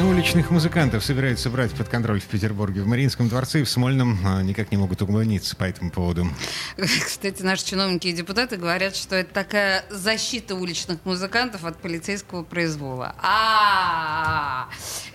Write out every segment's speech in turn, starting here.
Уличных музыкантов собираются брать под контроль в Петербурге. В Мариинском дворце и в Смольном а, никак не могут угомониться по этому поводу. Кстати, наши чиновники и депутаты говорят, что это такая защита уличных музыкантов от полицейского произвола. А,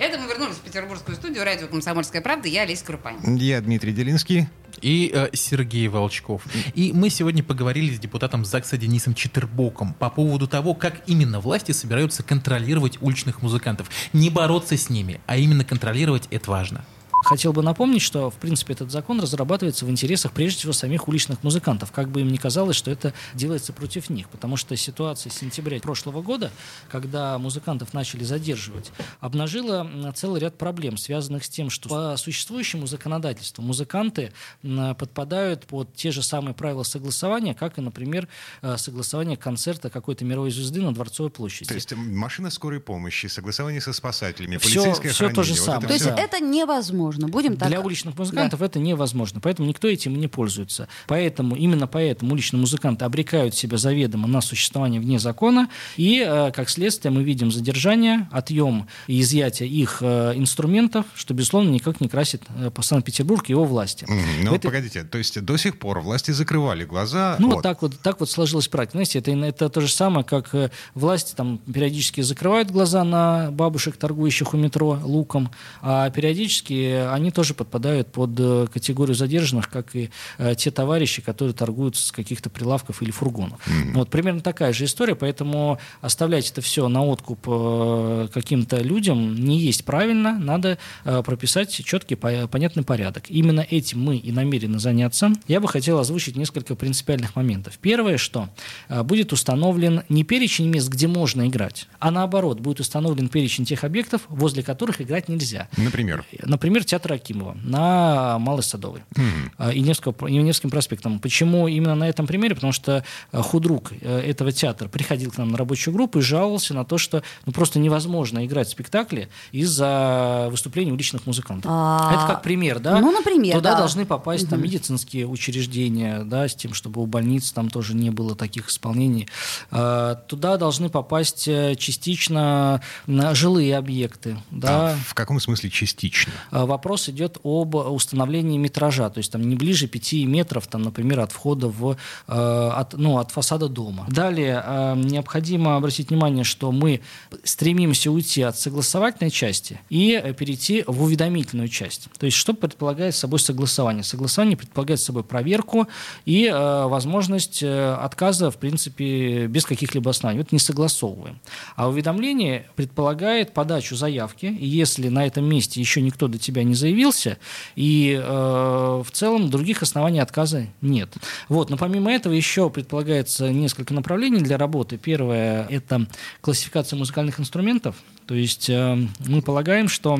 это мы вернулись в петербургскую студию радио «Комсомольская правда». Я Олеся Крупань. Я Дмитрий Делинский. И э, Сергей Волчков. И мы сегодня поговорили с депутатом ЗАГСа Денисом Четербоком по поводу того, как именно власти собираются контролировать уличных музыкантов. Не бороться с ними, а именно контролировать это важно. Хотел бы напомнить, что, в принципе, этот закон разрабатывается в интересах, прежде всего, самих уличных музыкантов. Как бы им ни казалось, что это делается против них. Потому что ситуация сентября прошлого года, когда музыкантов начали задерживать, обнажила целый ряд проблем, связанных с тем, что по существующему законодательству музыканты подпадают под те же самые правила согласования, как и, например, э, согласование концерта какой-то мировой звезды на Дворцовой площади. То есть машина скорой помощи, согласование со спасателями, все, полицейское все то же вот самое. То есть да. это невозможно. Будем так... Для уличных музыкантов да. это невозможно, поэтому никто этим не пользуется. Поэтому, именно поэтому уличные музыканты обрекают себя заведомо на существование вне закона, и, э, как следствие, мы видим задержание, отъем и изъятие их э, инструментов, что, безусловно, никак не красит э, по Санкт-Петербург и его власти. Mm, ну, это... погодите, то есть до сих пор власти закрывали глаза? Ну, вот так вот, так вот сложилась практика. Знаете, это, это то же самое, как власти там периодически закрывают глаза на бабушек, торгующих у метро луком, а периодически они тоже подпадают под э, категорию задержанных, как и э, те товарищи, которые торгуют с каких-то прилавков или фургонов. Mm-hmm. Вот примерно такая же история, поэтому оставлять это все на откуп э, каким-то людям не есть правильно, надо прописать четкий, понятный порядок. Именно этим мы и намерены заняться. Я бы хотел озвучить несколько принципиальных моментов. Первое, что будет установлен не перечень мест, где можно играть, а наоборот, будет установлен перечень тех объектов, возле которых играть нельзя. Например? Например, театр Акимова на Малой Садовой mm-hmm. и, Невского, и Невским проспектом. Почему именно на этом примере? Потому что а, худрук э, этого театра приходил к нам на рабочую группу и жаловался на то, что ну, просто невозможно играть спектакли из-за выступлений уличных музыкантов. А... Это как пример, да? Ну, например, Туда да. должны попасть угу. там медицинские учреждения, да, с тем, чтобы у больниц там тоже не было таких исполнений. А, туда должны попасть э, частично жилые объекты, да. А в каком смысле частично? Вопрос идет об установлении метража, то есть там не ближе 5 метров, там, например, от входа в, э, от, ну, от фасада дома. Далее э, необходимо обратить внимание, что мы стремимся уйти от согласовательной части и перейти в уведомительную часть. То есть что предполагает собой согласование? Согласование предполагает собой проверку и э, возможность э, отказа, в принципе, без каких-либо оснований. Вот не согласовываем. А уведомление предполагает подачу заявки, и если на этом месте еще никто до тебя не заявился, и э, в целом других оснований отказа нет. Вот. Но помимо этого еще предполагается несколько направлений для работы. Первое – это классификация музыкальных инструментов. То есть э, мы полагаем, что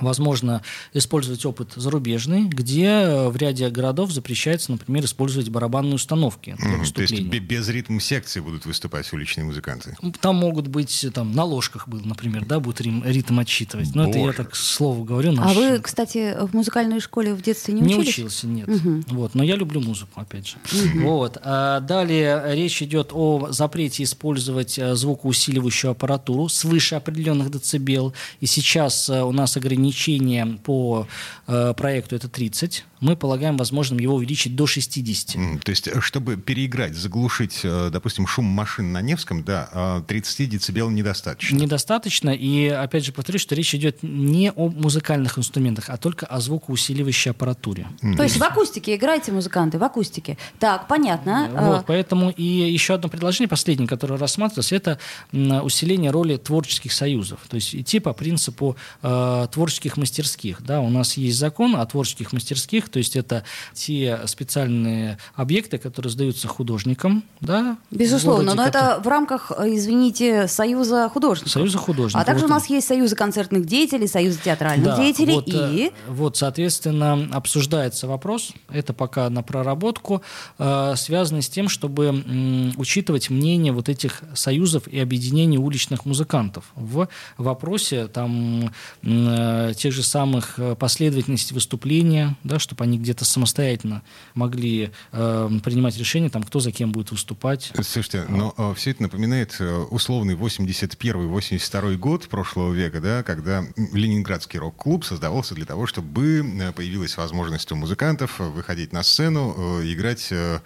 Возможно использовать опыт зарубежный, где э, в ряде городов запрещается, например, использовать барабанные установки для mm, То есть без ритм секции будут выступать уличные музыканты? Там могут быть, там на ложках был, например, да, будет ритм, ритм отчитывать. Но Боже. это я так слово говорю. Наш... А вы, кстати, в музыкальной школе в детстве не учились? Не учился, нет. Угу. Вот, но я люблю музыку, опять же. Угу. Вот. А далее речь идет о запрете использовать э, звукоусиливающую аппаратуру свыше определенных децибел. И сейчас э, у нас ограничение ограничение по э, проекту это 30. Мы полагаем возможным его увеличить до 60. Mm, то есть, э, чтобы переиграть, заглушить, э, допустим, шум машин на Невском, да, 30 децибел недостаточно. Недостаточно. И, опять же, повторюсь, что речь идет не о музыкальных инструментах, а только о звукоусиливающей аппаратуре. Mm. То есть в акустике играете музыканты, в акустике. Так, понятно. Вот, а... поэтому и еще одно предложение, последнее, которое рассматривалось, это усиление роли творческих союзов. То есть идти по принципу э, творческих мастерских. Да, у нас есть закон о творческих мастерских, то есть это те специальные объекты, которые сдаются художникам, да? Безусловно, городе, но это в рамках, э, извините, Союза художников. Союза художников. А также Вот у нас есть Союзы концертных деятелей, Союз театральных Да, деятелей вот, э, и... Вот, соответственно, обсуждается вопрос, это пока на проработку, э, связанный с тем, чтобы учитывать мнение вот этих союзов и объединений уличных музыкантов в вопросе там, тех же самых последовательности выступления, да, чтобы они где-то самостоятельно могли э, принимать решения, там, кто за кем будет выступать. Слушайте, но все это напоминает э, условный 81-82 год прошлого века, да, когда Ленинградский рок-клуб создавался для того, чтобы э, появилась возможность у музыкантов э, выходить на сцену, э, играть э,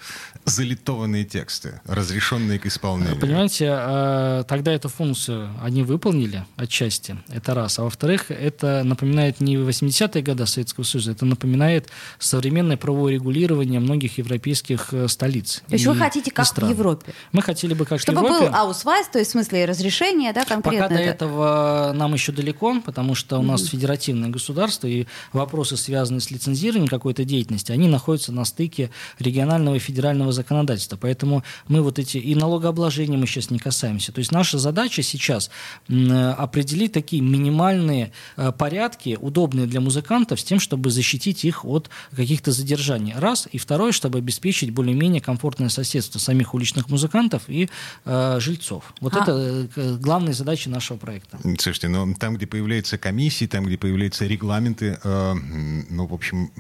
залитованные тексты, разрешенные к исполнению. Понимаете, э, тогда эту функцию они выполнили отчасти, это раз. А во-вторых, это напоминает не 80-е годы Советского Союза, это напоминает современное правовое регулирование многих европейских э, столиц. То есть вы хотите как в стран. Европе? Мы хотели бы как Чтобы в Европе. был аусвайс, то есть в смысле разрешение, да, конкретно Пока до это? этого нам еще далеко, потому что у нас федеративное государство, и вопросы, связанные с лицензированием какой-то деятельности, они находятся на стыке регионального и федерального законодательства. Поэтому мы вот эти... И налогообложения мы сейчас не касаемся. То есть наша задача сейчас э, определить такие минимальные э, порядки, удобные для музыкантов, с тем, чтобы защитить их от каких-то задержаний. Раз. И второе, чтобы обеспечить более-менее комфортное соседство самих уличных музыкантов и э, жильцов. Вот А- это э, главные задачи нашего проекта. Слушайте, но там, где появляются комиссии, там, где появляются регламенты, э, ну, в общем,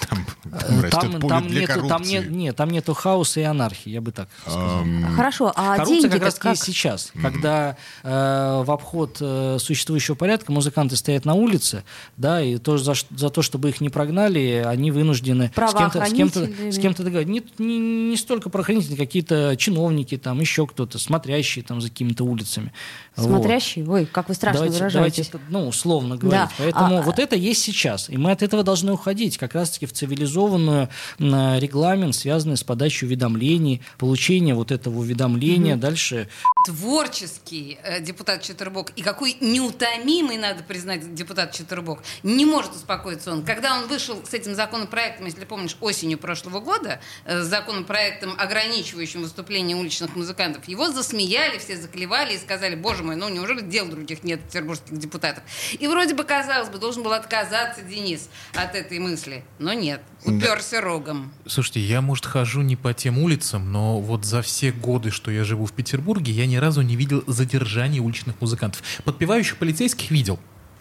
там, там растет Там, поле там для нету, там коррупции. нет, нет, там нету хаоса и анархии, я бы так сказал. Хорошо, а Коррупция деньги как раз как? есть сейчас, когда э, в обход э, существующего порядка музыканты стоят на улице, да, и тоже за, за то, чтобы их не прогнали, они вынуждены с кем-то, с кем-то, с кем-то договориться. Не, не, не столько правоохранители, какие-то чиновники, там еще кто-то, смотрящие там за какими-то улицами. Вот. Смотрящий? Ой, как вы страшно давайте, выражаетесь. давайте, ну, условно говорить. Да. Поэтому А- вот это есть сейчас. И мы от этого должны уходить. Как раз-таки в цивилизованную регламент, связанный с подачей уведомлений, получение вот этого уведомления. Дальше творческий э, депутат Четербок и какой неутомимый, надо признать, депутат Четербок, не может успокоиться он. Когда он вышел с этим законопроектом, если помнишь, осенью прошлого года, э, с законопроектом, ограничивающим выступление уличных музыкантов, его засмеяли, все заклевали и сказали, боже мой, ну неужели дел других нет петербургских депутатов? И вроде бы, казалось бы, должен был отказаться Денис от этой мысли, но нет, уперся рогом. Слушайте, я, может, хожу не по тем улицам, но вот за все годы, что я живу в Петербурге, я ни разу не видел задержаний уличных музыкантов. Подпевающих полицейских видел.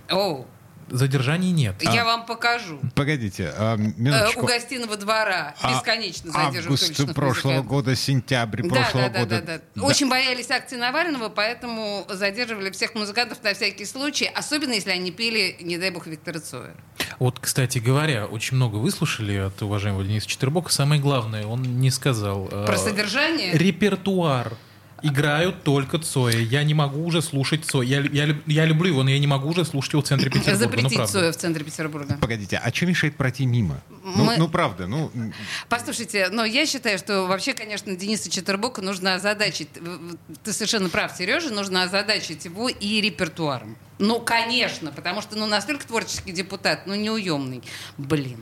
Оу, Задержаний нет. я вам покажу. Погодите, а, Э, минуточку. у гостиного двора А- бесконечно задерживают Август прошлого музыкантов. года, сентябрь Да, прошлого да, да, года. да, да. Очень боялись акции Навального, поэтому задерживали всех музыкантов на всякий случай, особенно если они пели, не дай бог, Виктора Цоя. Вот, кстати говоря, очень много выслушали от уважаемого Дениса Четербока. Самое главное, он не сказал. э, Про содержание? Репертуар. Играют только Цоя. Я не могу уже слушать Цоя. Я, я, я люблю его, но я не могу уже слушать его в центре Петербурга. ну, Запретить правда. Цоя в центре Петербурга. Погодите, а что мешает пройти мимо? Ну, Мы- ну, правда, ну... Послушайте, но я считаю, что вообще, конечно, Дениса Четербока нужно озадачить. Ты совершенно прав, Сережа, нужно озадачить его и репертуаром. Ну, конечно, потому что ну, настолько творческий депутат, ну, неуемный. Блин.